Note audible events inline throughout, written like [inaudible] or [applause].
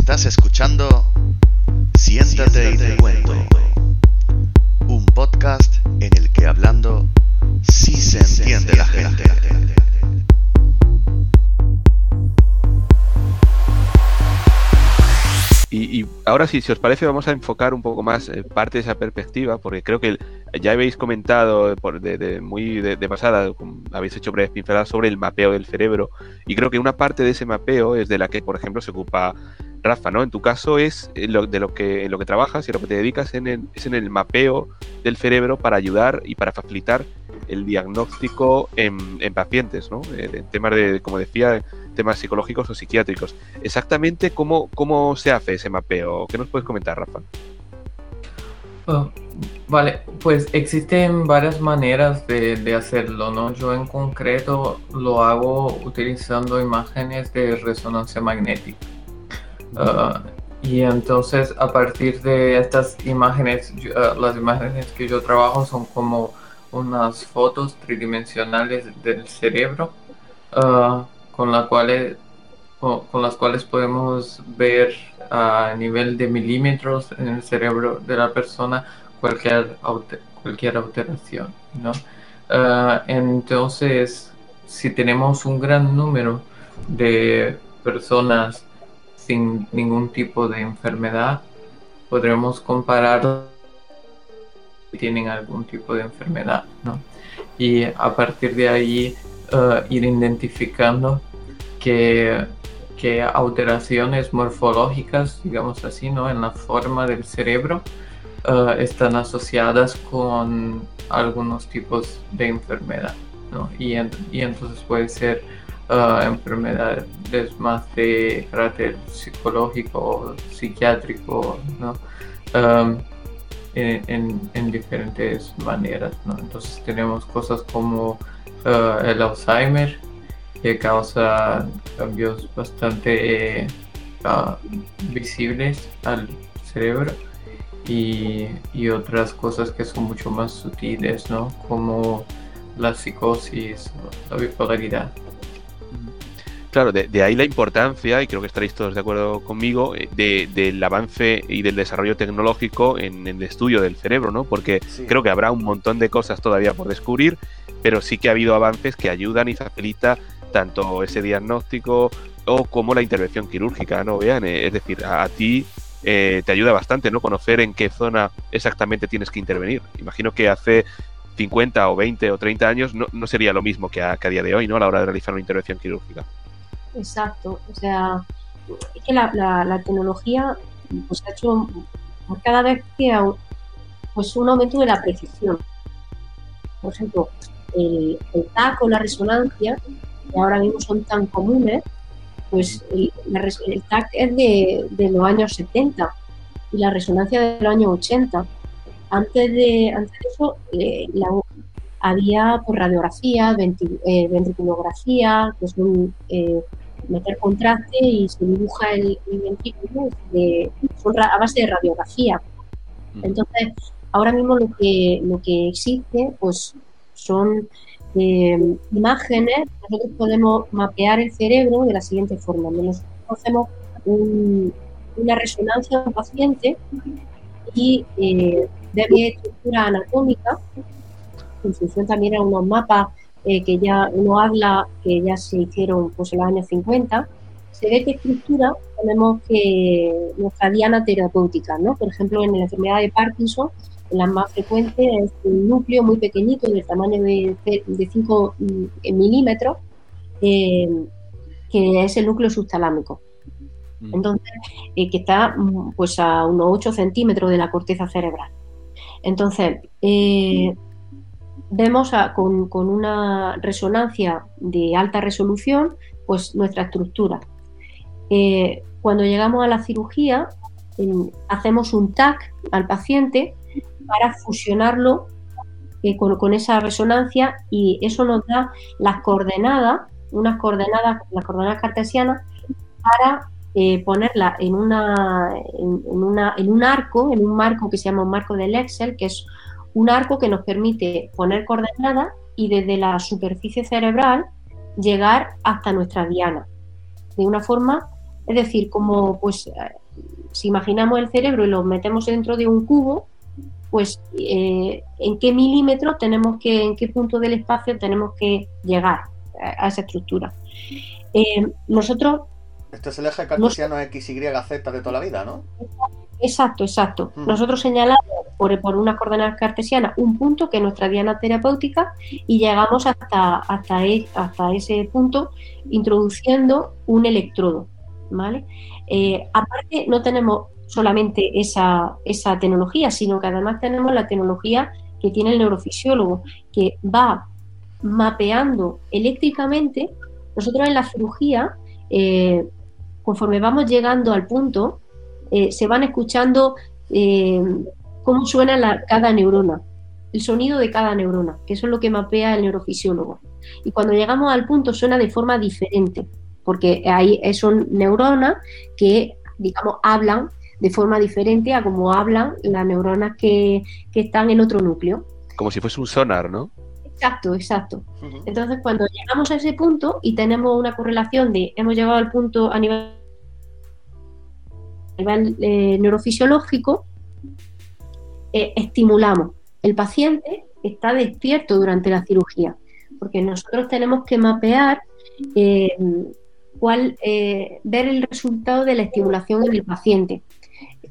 Estás escuchando Siéntate y te cuento. Un podcast en el que hablando sí se entiende la gente. Y, ahora sí, si os parece, vamos a enfocar un poco más eh, parte de esa perspectiva, porque creo que ya habéis comentado por- de, muy de, de pasada, habéis hecho breves pinceladas sobre el mapeo del cerebro, y creo que una parte de ese mapeo es de la que, por ejemplo, se ocupa Rafa, ¿no? En tu caso es en lo, de lo que, en lo que trabajas y lo que te dedicas en el- es en el mapeo del cerebro para ayudar y para facilitar el diagnóstico en, en pacientes, ¿no? Eh, En temas de, como decía, temas psicológicos o psiquiátricos. Exactamente cómo, cómo se hace ese mapeo. ¿Qué nos puedes comentar, Rafa? Oh, vale, pues existen varias maneras de, de hacerlo, ¿no? Yo en concreto lo hago utilizando imágenes de resonancia magnética. Ah, y entonces a partir de estas imágenes, ah, las imágenes que yo trabajo son como unas fotos tridimensionales del cerebro ah, con, la cuales, con, las cuales podemos ver a nivel de milímetros en el cerebro de la persona cualquier, cualquier alteración, ¿no? Entonces, si tenemos un gran número de personas sin ningún tipo de enfermedad, podremos comparar si tienen algún tipo de enfermedad, ¿no? Y a partir de ahí eh, ir identificando que, que alteraciones morfológicas, digamos así, ¿no? En la forma del cerebro eh, están asociadas con algunos tipos de enfermedad, ¿no? Y, en- y entonces puede ser uh, enfermedades más de carácter psicológico psiquiátrico, ¿no? En, en- en diferentes maneras, ¿no? Entonces tenemos cosas como uh, el Alzheimer, que causa cambios bastante uh, visibles al cerebro y, y otras cosas que son mucho más sutiles, ¿no? Como la psicosis, la bipolaridad. Claro, de, de ahí la importancia, y creo que estaréis todos de acuerdo conmigo, eh, de- del avance y del desarrollo tecnológico en, en el estudio del cerebro, ¿no? Porque creo que habrá un montón de cosas todavía por descubrir, pero sí que ha habido avances que ayudan y facilita tanto ese diagnóstico o como la intervención quirúrgica, ¿no? Vean, eh, es decir, a, a ti eh, te ayuda bastante, ¿no? Conocer en qué zona exactamente tienes que intervenir. Imagino que hace 50 o 20 o 30 años no, no sería lo mismo que a, que a día de hoy, ¿no? A la hora de realizar una intervención quirúrgica. Exacto, o sea, es que la, la- la tecnología pues, ha hecho cada vez que au- pues, un aumento de la precisión. Por ejemplo, el, el TAC o la resonancia, que ahora mismo son tan comunes, pues el, el TAC es de, de los años 70 y la resonancia de los años 80. Antes de, antes de eso, eh, la- había pues, radiografía, eh, ventriculografía, que son eh, meter contraste y se dibuja el, el ventrículo de- son a base de radiografía. Entonces, ahora mismo lo que, lo que existe pues, son eh, imágenes. Nosotros podemos mapear el cerebro de la siguiente forma. Nosotros hacemos un- una resonancia de un paciente y eh, de estructura anatómica, en función también a unos mapas eh, que ya uno habla que ya se hicieron pues, en los años 50, se ve qué estructura tenemos que nuestra diana terapéutica, ¿no? Por ejemplo, en la enfermedad de Parkinson, la más frecuente es un núcleo muy pequeñito, del tamaño de, de 5 milímetros, eh, que es el núcleo subtalámico. Entonces, eh, que está mm, pues a unos 8 centímetros de la corteza cerebral. Entonces, eh, vemos con, con una resonancia de alta resolución, pues nuestra estructura. Eh, cuando llegamos a la cirugía, hacemos un TAC al paciente para fusionarlo eh, con, con esa resonancia y eso nos da las coordenadas, unas coordenadas, las coordenadas cartesianas, para eh, ponerla en, una, en una, en un arco, en un marco que se llama un marco del Excel, que es un arco que nos permite poner coordenadas y desde la superficie cerebral llegar hasta nuestra diana, de una forma Es decir, como pues eh, si imaginamos el cerebro y lo metemos dentro de un cubo, pues eh, en qué milímetro tenemos que, en qué punto del espacio tenemos que llegar a esa estructura. Eh, nosotros... Esto es el eje cartesiano X, Y, Z de toda la vida, ¿no? Exacto, exacto. Nosotros señalamos por, por una coordenada cartesiana un punto que es nuestra diana terapéutica y llegamos hasta, hasta, e, hasta ese punto introduciendo un electrodo. ¿vale? Eh, aparte, no tenemos solamente esa, esa tecnología, sino que además tenemos la tecnología que tiene el neurofisiólogo, que va mapeando eléctricamente. Nosotros en la cirugía, eh, conforme vamos llegando al punto, eh, se van escuchando eh, cómo suena cada neurona, el sonido de cada neurona, que eso es lo que mapea el neurofisiólogo. Y cuando llegamos al punto suena de forma diferente, porque hay, son neuronas que, digamos, hablan de forma diferente a como hablan las neuronas que, están en otro núcleo. Como si fuese un sonar, ¿no? Exacto, exacto. Entonces, cuando llegamos a ese punto y tenemos una correlación de hemos llegado al punto a nivel nivel eh, neurofisiológico, eh, estimulamos. El paciente está despierto durante la cirugía, porque nosotros tenemos que mapear eh, cuál, ver el resultado de la estimulación en el paciente.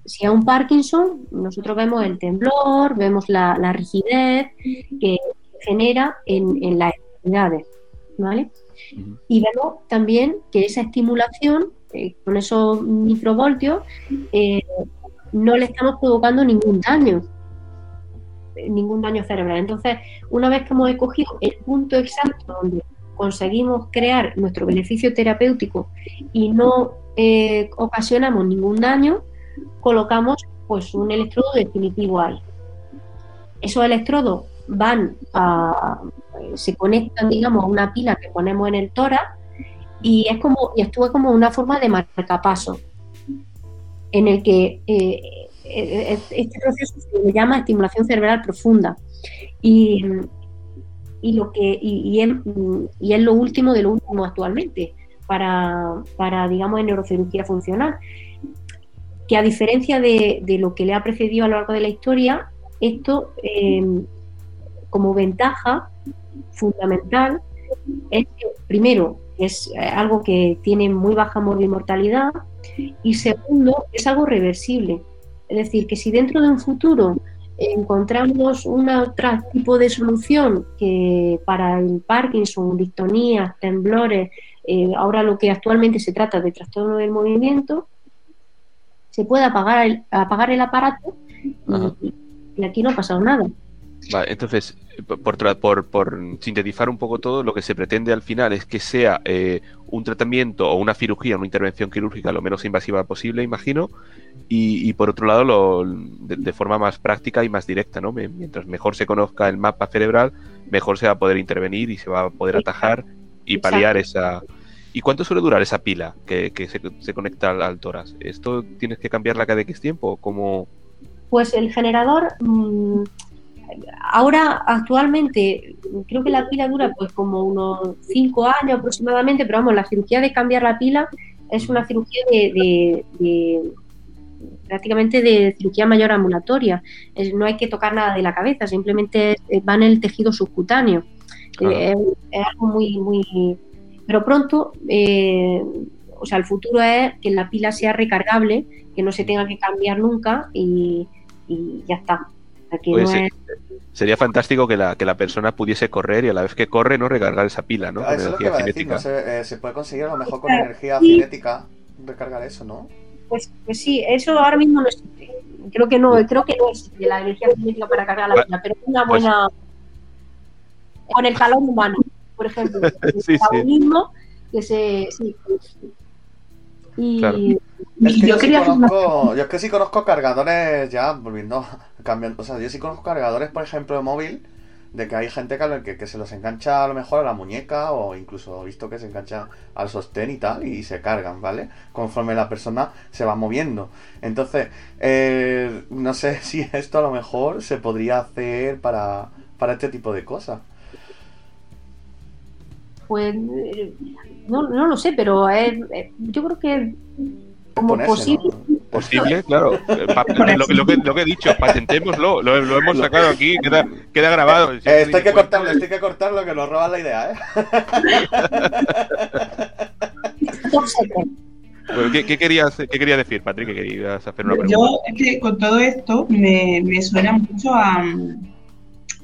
Si a un Parkinson, nosotros vemos el temblor, vemos la, rigidez que genera en, las extremidades, ¿vale? Y vemos también que esa estimulación eh, con esos microvoltios, eh, no le estamos provocando ningún daño, eh, ningún daño cerebral. Entonces, una vez que hemos escogido el punto exacto donde conseguimos crear nuestro beneficio terapéutico y no ocasionamos ningún daño, colocamos pues un electrodo definitivo ahí. Esos electrodos van a, se conectan, digamos, a una pila que ponemos en el tórax y es como y actúa como una forma de marcapaso en el que eh, este proceso se llama estimulación cerebral profunda. Y, lo que y, es, lo último de lo último actualmente para, para digamos en neurocirugía funcional que a diferencia de, lo que le ha precedido a lo largo de la historia esto eh, como ventaja fundamental es que primero es eh, algo que tiene muy baja mortalidad y segundo, es algo reversible. Es decir, que si dentro de un futuro encontramos un otro tipo de solución que para el Parkinson, dictonías, temblores, eh, ahora lo que actualmente se trata de trastorno del movimiento, se puede apagar el, apagar el aparato y aquí no ha pasado nada. Vale, entonces, por, por, sintetizar un poco todo, lo que se pretende al final es que sea eh, un tratamiento o una cirugía, una intervención quirúrgica lo menos invasiva posible, imagino, y, por otro lado, lo, de, forma más práctica y más directa, ¿no? Mientras mejor se conozca el mapa cerebral, mejor se va a poder intervenir y se va a poder atajar y paliar esa... ¿Y cuánto suele durar esa pila que, se, conecta al, al, tórax? ¿Esto tienes que cambiarla cada X tiempo? ¿Cómo... Pues el generador... Mm, ahora actualmente creo que la pila dura pues como unos 5 años aproximadamente, pero vamos, la cirugía de cambiar la pila es una cirugía de, prácticamente de cirugía mayor ambulatoria. no hay que tocar nada de la cabeza, simplemente va en el tejido subcutáneo. Eh, es, algo muy, muy... Pero pronto, eh, o sea, el futuro es que la pila sea recargable, que no se tenga que cambiar nunca y ya está. Sería fantástico que la, que la persona pudiese correr y a la vez que corre no recargar esa pila, ¿no? Eso es lo que cinética. Eh, se, puede conseguir a lo mejor con energía cinética recargar eso, ¿no? Pues, pues sí, eso ahora mismo no existe. Creo que no, creo que no existe la energía cinética para cargar la pila, pero es una buena con el calor humano, por ejemplo. [laughs] El sí, mismo que se sí, y, yo, sí conozco, yo es que sí conozco cargadores, ya volviendo, cambiando, o sea, yo sí conozco cargadores, por ejemplo, de móvil, de que hay gente que, que, se los engancha a lo mejor a la muñeca o incluso he visto que se engancha al sostén y tal y se cargan, ¿vale? Conforme la persona se va moviendo. Entonces, eh, no sé [laughs] si esto a lo mejor se podría hacer para, para este tipo de cosas. pues no, no lo sé, pero yo creo que como posible. Posible, claro. [laughs] Lo, que, lo, que, he dicho, patentémoslo, lo, lo hemos sacado aquí, queda, queda grabado. Eh, esto hay que cortarlo, esto hay que cortarlo, que nos roban la idea, ¿eh? [laughs] ¿qué, qué, querías, ¿Qué querías decir, Patrick? ¿Qué querías hacer una pregunta? Yo, es que con todo esto me, me suena mucho a,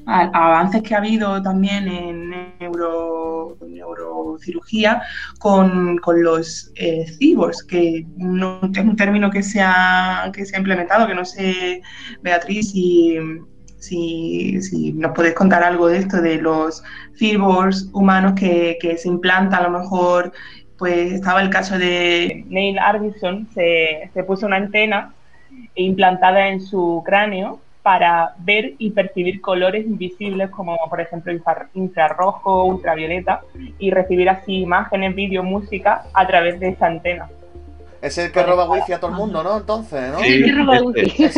avances que ha habido también en neuro, neurocirugía con, los eh, que no es un término que se, ha, que se ha implementado, que no sé, Beatriz, si, si, nos podéis contar algo de esto, de los cyborgs humanos que, que se implantan a lo mejor pues estaba el caso de Neil Arvidsson, se, se, puso una antena implantada en su cráneo para ver y percibir colores invisibles como por ejemplo infrarrojo, ultravioleta y recibir así imágenes, vídeo, música a través de esa antena. Es el que roba wifi a todo el mundo, ¿no? Entonces, ¿no? Sí. Es el que roba wifi. Es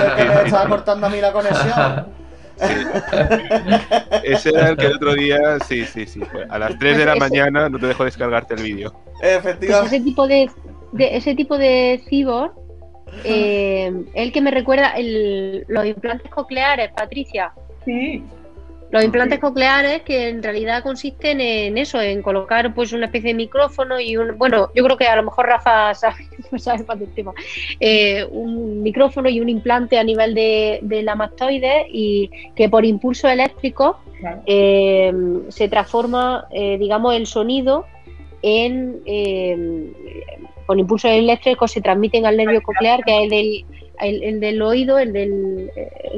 el que me estaba cortando a mí la conexión. Ese era el que el otro día, sí, sí, sí. A las 3 de la mañana no te dejo descargarte el vídeo. Efectivamente. Pues ese tipo de, de, ese tipo de cyborg eh, el que me recuerda el, los implantes cocleares, Patricia. Sí. Los implantes cocleares que en realidad consisten en eso, en colocar pues una especie de micrófono y un, bueno, yo creo que a lo mejor Rafa sabe, [laughs] sabe más del tema, eh, un micrófono y un implante a nivel de, la mastoide y que por impulso eléctrico eh, se transforma, eh, digamos, el sonido en con impulsos eléctricos se transmiten al nervio coclear, que es el del, el, del oído, el del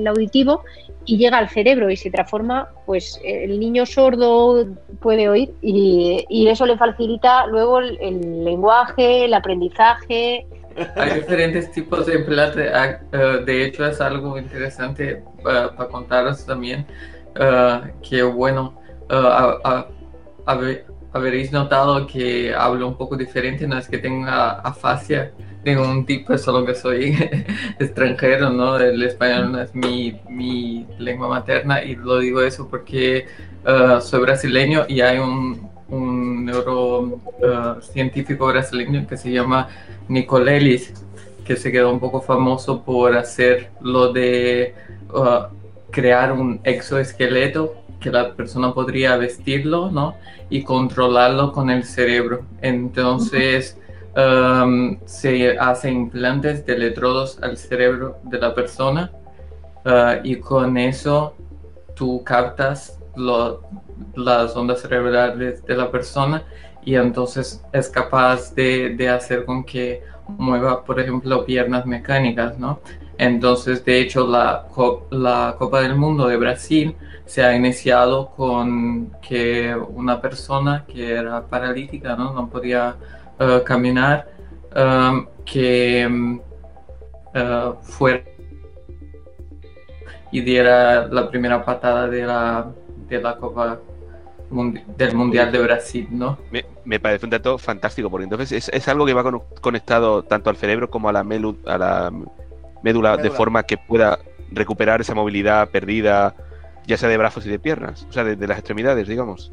auditivo, y llega al cerebro y se transforma, pues el niño sordo puede oír y, eso le facilita luego el, lenguaje, el aprendizaje. Hay diferentes tipos de implantes, ah, eh, de hecho es algo interesante para, contaros también, uh, que bueno, uh, a ver, habréis notado que hablo un poco diferente, no es que tenga afasia de un tipo, solo que soy [laughs] extranjero, ¿no? El español no es mi, mi lengua materna y lo digo eso porque uh, soy brasileño y hay un, un neurocientífico uh, brasileño que se llama Nicolelis, que se quedó un poco famoso por hacer lo de uh, crear un exoesqueleto que la persona podría vestirlo, ¿no? Y controlarlo con el cerebro. Entonces, um, se hacen implantes de electrodos al cerebro de la persona uh, y con eso tú captas las ondas cerebrales de la persona y entonces es capaz de, de hacer con que mueva, por ejemplo, piernas mecánicas, ¿no? Entonces, de hecho, la, la Copa del Mundo de Brasil se ha iniciado con que una persona que era paralítica, no, no podía uh, caminar, um, que uh, fuera y diera la primera patada de la, de la Copa del Mundial de Brasil, ¿no? Me, me, parece un dato fantástico, porque entonces es, es algo que va conectado tanto al cerebro como a la, melu, a la médula, de forma que pueda recuperar esa movilidad perdida, ya sea de brazos y de piernas, o sea, de, las extremidades, digamos.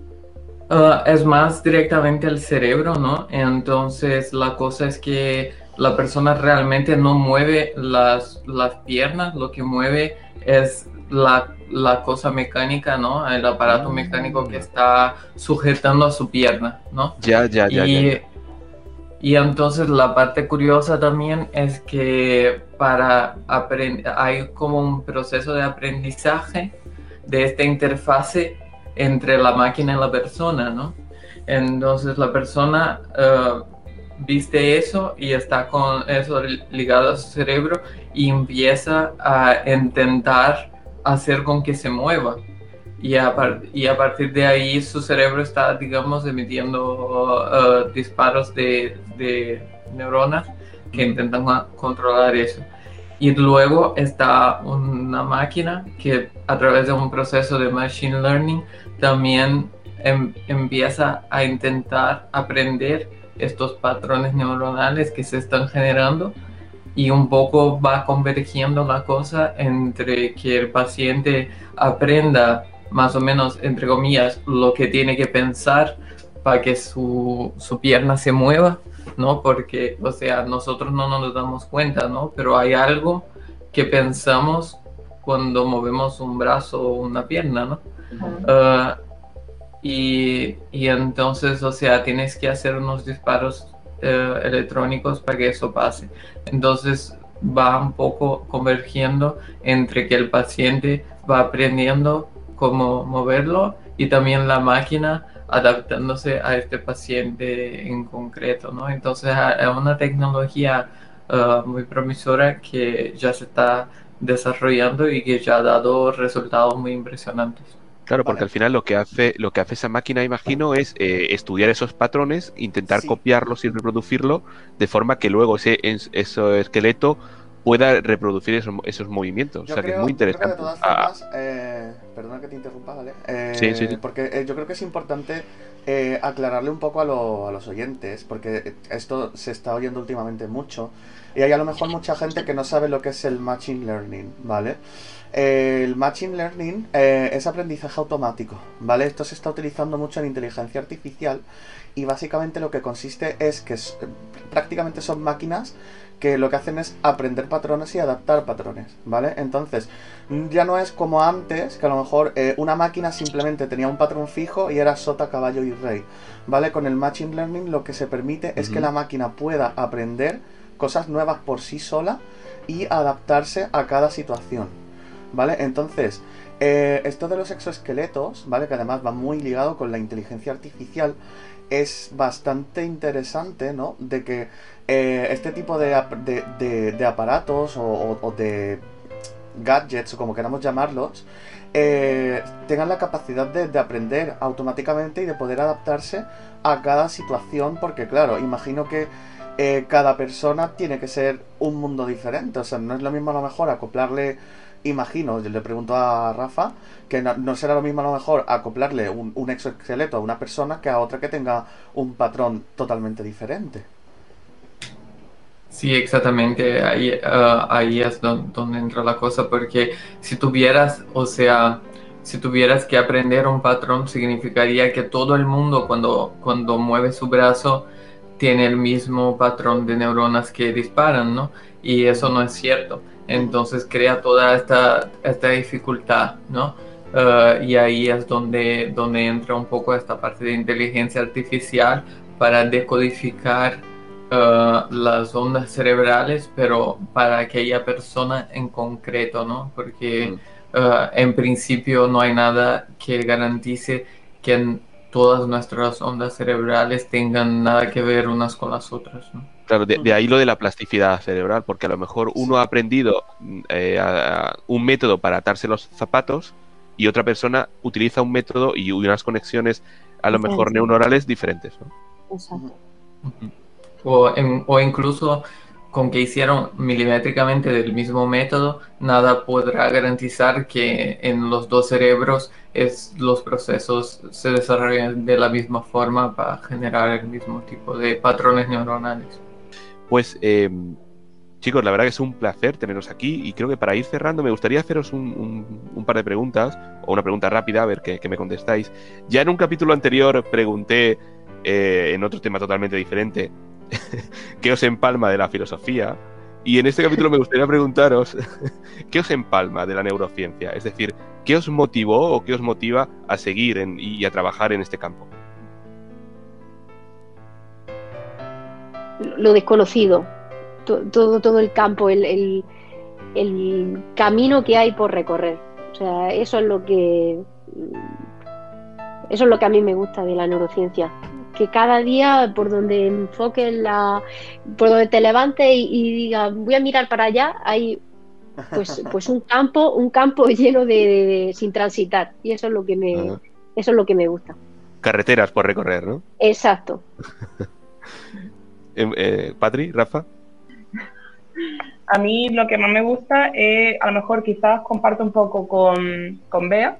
Uh, es más directamente al cerebro, ¿no? Entonces la cosa es que la persona realmente no mueve las, las piernas, lo que mueve es la, la cosa mecánica, ¿no? El aparato mecánico que está sujetando a su pierna, ¿no? Ya, ya, ya. ya. Y entonces la parte curiosa también es que para hay como un proceso de aprendizaje de esta interfase entre la máquina y la persona, ¿no? Entonces la persona uh, viste eso y está con eso ligado a su cerebro y empieza a intentar hacer con que se mueva y a, partir de ahí su cerebro está, digamos, emitiendo uh, disparos de, de, neuronas que intentan controlar eso. Y luego está una máquina que a través de un proceso de machine learning también em, empieza a intentar aprender estos patrones neuronales que se están generando y un poco va convergiendo la cosa entre que el paciente aprenda más o menos, entre comillas, lo que tiene que pensar para que su, su pierna se mueva, ¿no? Porque, o sea, nosotros no nos damos cuenta, ¿no? Pero hay algo que pensamos cuando movemos un brazo o una pierna, ¿no? Ah, y, y, entonces, o sea, tienes que hacer unos disparos eh, electrónicos para que eso pase. Entonces va un poco convergiendo entre que el paciente va aprendiendo cómo moverlo y también la máquina adaptándose a este paciente en concreto, ¿no? Entonces es una tecnología uh, muy promisora que ya se está desarrollando y que ya ha dado resultados muy impresionantes. Claro, porque al final lo que hace, lo que hace esa máquina, imagino, es eh, estudiar esos patrones, intentar copiarlos y reproducirlo de forma que luego ese, ese esqueleto pueda reproducir esos, esos movimientos. o sea, que es muy interesante. de todas ah. formas, eh, perdona que te interrumpa, ¿vale? sí, sí, sí, Porque eh, yo creo que es importante eh, aclararle un poco a, a, los oyentes, porque esto se está oyendo últimamente mucho, y hay a lo mejor mucha gente que no sabe lo que es el Machine Learning, ¿vale? el Machine Learning eh, es aprendizaje automático, ¿vale? Esto se está utilizando mucho en inteligencia artificial y básicamente lo que consiste es que prácticamente son máquinas que lo que hacen es aprender patrones y adaptar patrones, ¿vale? Entonces, ya no es como antes, que a lo mejor eh, una máquina simplemente tenía un patrón fijo y era sota, caballo y rey, ¿vale? Con el Machine Learning lo que se permite es que la máquina pueda aprender cosas nuevas por sí sola y adaptarse a cada situación, ¿vale? Entonces, eh, esto de los exoesqueletos, ¿vale? Que además va muy ligado con la inteligencia artificial, es bastante interesante, ¿no? De que eh, este tipo de, aparatos o, de gadgets, o como queramos llamarlos, eh, tengan la capacidad de, aprender automáticamente y de poder adaptarse a cada situación, porque claro, imagino que cada persona tiene que ser un mundo diferente, o sea, no es lo mismo a lo mejor acoplarle imagino, yo le pregunto a Rafa, que no, será lo mismo a lo mejor acoplarle un, un, exoesqueleto a una persona que a otra que tenga un patrón totalmente diferente. Sí, exactamente. Ahí, ah, ahí es donde, entra la cosa, porque si tuvieras, o sea, si tuvieras que aprender un patrón, significaría que todo el mundo cuando, cuando mueve su brazo tiene el mismo patrón de neuronas que disparan, ¿no? Y eso no es cierto. Entonces crea toda esta, esta dificultad, ¿no? Ah, y ahí es donde, donde entra un poco esta parte de inteligencia artificial para decodificar Uh, las ondas cerebrales, pero para aquella persona en concreto, ¿no? Porque mm. uh, en principio no hay nada que garantice que todas nuestras ondas cerebrales tengan nada que ver unas con las otras, ¿no? Claro, de, ahí lo de la plasticidad cerebral, porque a lo mejor uno ha aprendido eh, un método para atarse los zapatos y otra persona utiliza un método y unas conexiones a lo mejor neuronales diferentes, ¿no? Exacto o, incluso con que hicieron milimétricamente del mismo método, nada podrá garantizar que en los dos cerebros es, los procesos se desarrollen de la misma forma para generar el mismo tipo de patrones neuronales. Pues em, chicos, la verdad que es un placer teneros aquí y creo que para ir cerrando me gustaría haceros un, par de preguntas o una pregunta rápida, a ver qué, me contestáis. Ya en un capítulo anterior pregunté eh, en otro tema totalmente diferente [laughs] ¿Qué os empalma de la filosofía? Y en este capítulo me gustaría preguntaros, [laughs] ¿qué os empalma de la neurociencia? Es decir, ¿qué os motivó o qué os motiva a seguir y a trabajar en este campo? Lo desconocido, todo, todo el campo, el, el camino que hay por recorrer. O sea, eso es lo que eso es lo que a mí me gusta de la neurociencia, que cada día por donde enfoques la, por donde te levantes y, digas voy a mirar para allá, hay pues, [laughs] pues un campo, un campo [laughs] lleno de, sin transitar y eso es lo que me, eso es lo que me gusta. Carreteras por recorrer, ¿no? Exacto. [laughs] Em, eh, Rafa. A mí lo que más me gusta es, a lo mejor quizás comparto un poco con, con Bea,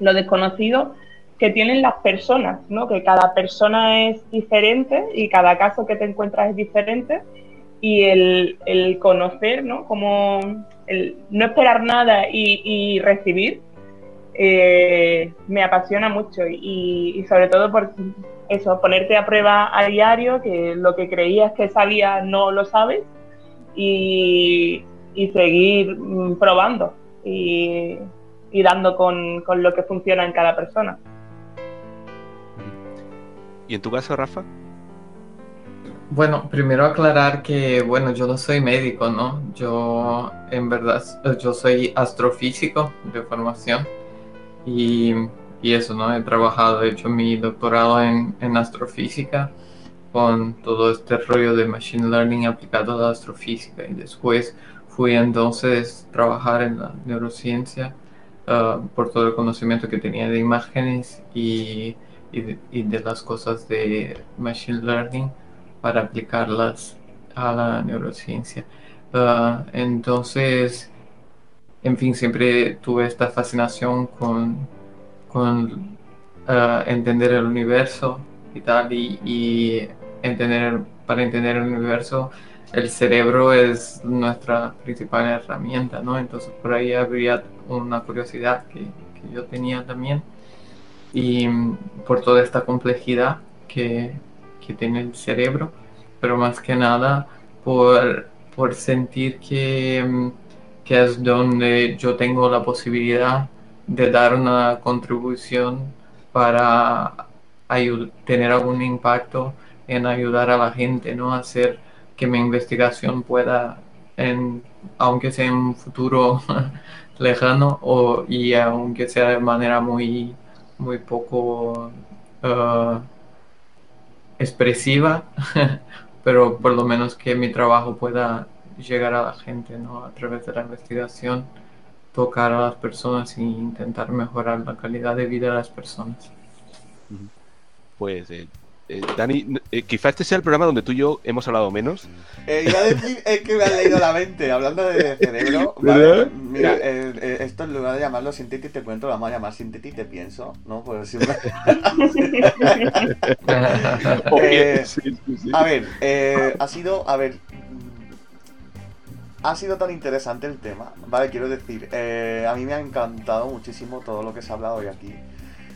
lo desconocido, que tienen las personas, ¿no? Que cada persona es diferente y cada caso que te encuentras es diferente y el, conocer, ¿no? Como el no esperar nada y, recibir eh, me apasiona mucho y, sobre todo por eso, ponerte a prueba a diario, que lo que creías que sabías no lo sabes y, seguir mm, probando y, dando con, con lo que funciona en cada persona. ¿Y en tu caso, Rafa? Bueno, primero aclarar que, bueno, yo no soy médico, ¿no? Yo, en verdad, yo soy astrofísico de formación y, y eso, ¿no? He trabajado, he hecho mi doctorado en, en, astrofísica con todo este rollo de Machine Learning aplicado a la astrofísica y después fui entonces a trabajar en la neurociencia uh, por todo el conocimiento que tenía de imágenes y, y, de, las cosas de Machine Learning para aplicarlas a la neurociencia. Uh, entonces, en fin, siempre tuve esta fascinación con, con uh, entender el universo y tal, y, entender, para entender el universo, el cerebro es nuestra principal herramienta, ¿no? Entonces, por ahí habría una curiosidad que, que yo tenía también, y por toda esta complejidad que, que tiene el cerebro, pero más que nada por, por sentir que, mm, que, es donde yo tengo la posibilidad de dar una contribución para tener algún impacto en ayudar a la gente, ¿no? Hacer que mi investigación pueda, aunque sea en un futuro [laughs] lejano o, y aunque sea de manera muy, muy poco... Uh, expresiva, [laughs] pero por lo menos que mi trabajo pueda llegar a la gente, ¿no? A través de la investigación, tocar a las personas e intentar mejorar la calidad de vida de las personas. Pues eh, eh, Dani, eh, quizá este sea el programa donde tú y yo hemos hablado menos. Eh, iba a decir [laughs] es que me han leído la mente, hablando de cerebro. [laughs] Mira, esto en lugar de llamarlo Sinteti te cuento, lo vamos a llamar Sinteti te pienso, ¿no? Pues [laughs] sí, A ver, ha sido, a ver, ha sido tan interesante el tema, ¿vale? Quiero decir, a mí me ha encantado muchísimo todo lo que se ha hablado hoy aquí.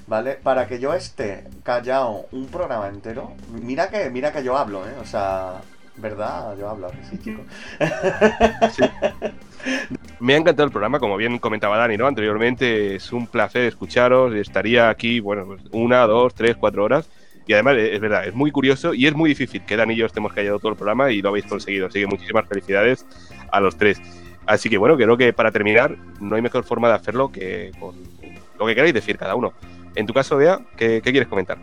¿vale? Para que yo esté callado un programa entero, mira que, mira que yo hablo, ¿eh? O sea, ¿verdad? Yo hablo, sí, chicos. Me ha encantado el programa, como bien comentaba Dani, ¿no? Anteriormente es un placer escucharos, estaría aquí, bueno, pues una, dos, tres, cuatro horas. Y además, es verdad, es muy curioso y es muy difícil que Dani y yo estemos callados todo el programa y lo habéis conseguido. Así que muchísimas felicidades a los tres. Así que bueno, creo que para terminar, no hay mejor forma de hacerlo que con lo que queráis decir cada uno. En tu caso, Bea, ¿qué, quieres comentar?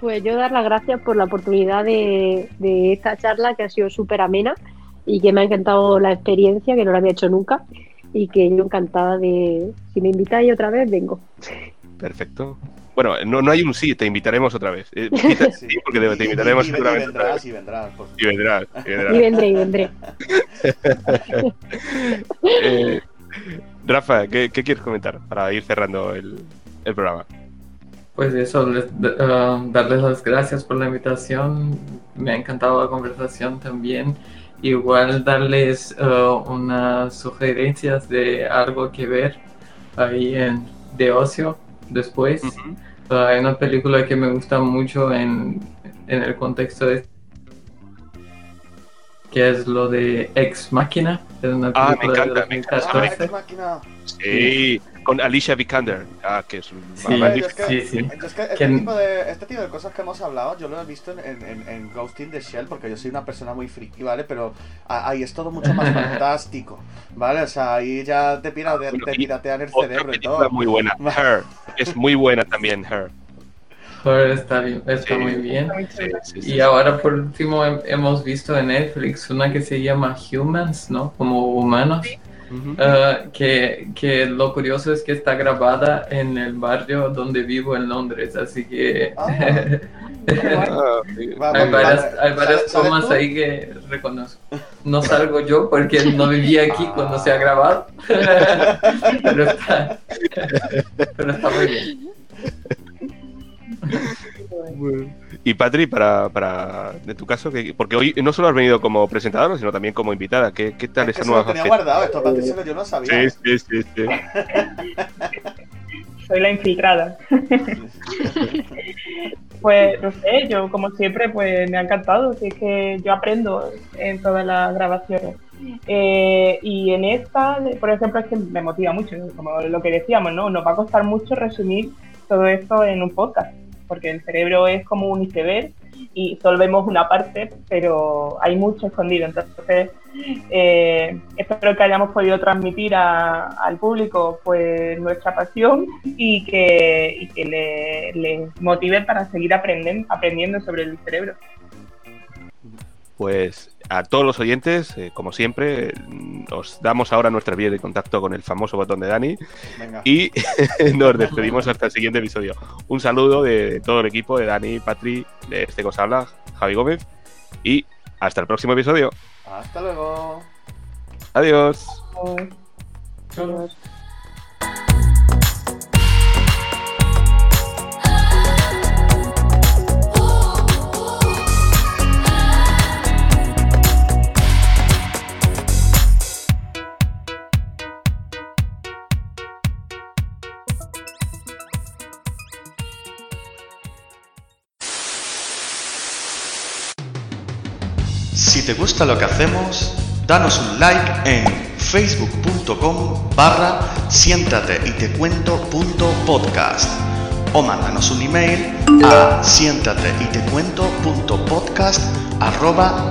Pues yo dar las gracias por la oportunidad de, esta charla que ha sido súper amena y que me ha encantado la experiencia, que no la había hecho nunca y que yo encantada de, si me invitáis otra vez, vengo. Perfecto. Bueno, no, no hay un sí, te invitaremos otra vez. Eh, [laughs] sí, porque te, invitaremos y, seguramente. vendrás, y vendrás, y vendrás, y vendrás. Y vendré, y vendré. [laughs] eh, Rafa, ¿qué, ¿qué, quieres comentar para ir cerrando el, el programa. Pues eso, uh, darles las gracias por la invitación. Me ha encantado la conversación también. Igual darles uh, unas sugerencias de algo que ver ahí en de ocio después. Uh, hay una película que me gusta mucho en, en el contexto de que es lo de Ex Máquina. Es una ah, me encanta, me encanta. Sí, con Alicia Vikander. Ah, que es un. Sí, es que, sí, sí. Es que este, tipo de, este tipo de cosas que hemos hablado, yo lo he visto en, en, en Ghost in the Shell, porque yo soy una persona muy friki, ¿vale? Pero ahí es todo mucho más [laughs] fantástico, ¿vale? O sea, ahí ya te, pira, te, te piratean el cerebro y todo. muy buena. [laughs] Her. Es muy buena también, Her. Her está, está muy bien. y ahora por último hemos visto en Netflix una que se llama Humans, ¿no? Como humanos. Ah, que, que, lo curioso es que está grabada en el barrio donde vivo en Londres, así que ah. [laughs] hay varias, tomas ahí que reconozco. No salgo yo porque no vivía aquí cuando se ha grabado, [laughs] pero, está, pero está muy bien. Y Patri, para, para de tu caso, que, porque hoy no solo has venido como presentador, sino también como invitada. ¿Qué, qué tal es esa nueva lo tenía guardado esto, Patricio, yo no sabía. Sí, sí, sí. sí. [laughs] soy la infiltrada. [laughs] pues no sé, yo como siempre pues me ha encantado, es que yo aprendo en todas las grabaciones. Eh, y en esta, por ejemplo, es que me motiva mucho, como lo que decíamos, ¿no? Nos va a costar mucho resumir todo esto en un podcast, porque el cerebro es como un iceberg y solo vemos una parte, pero hay mucho escondido. Entonces, eh, espero que hayamos podido transmitir al público pues nuestra pasión y que, les le motive para seguir aprendiendo, aprendiendo sobre el cerebro. Pues a todos los oyentes, eh, como siempre, os damos ahora nuestra vía de contacto con el famoso botón de Dani y [laughs] nos despedimos hasta el siguiente episodio. Un saludo de todo el equipo de Dani, Patri, de este habla, Javi Gómez y hasta el próximo episodio. Hasta luego. Adiós. Adiós. Te gusta lo que hacemos, danos un like en facebook.com barra siéntate y te cuento podcast. O mándanos un email a siéntate y te cuento punto podcast arroba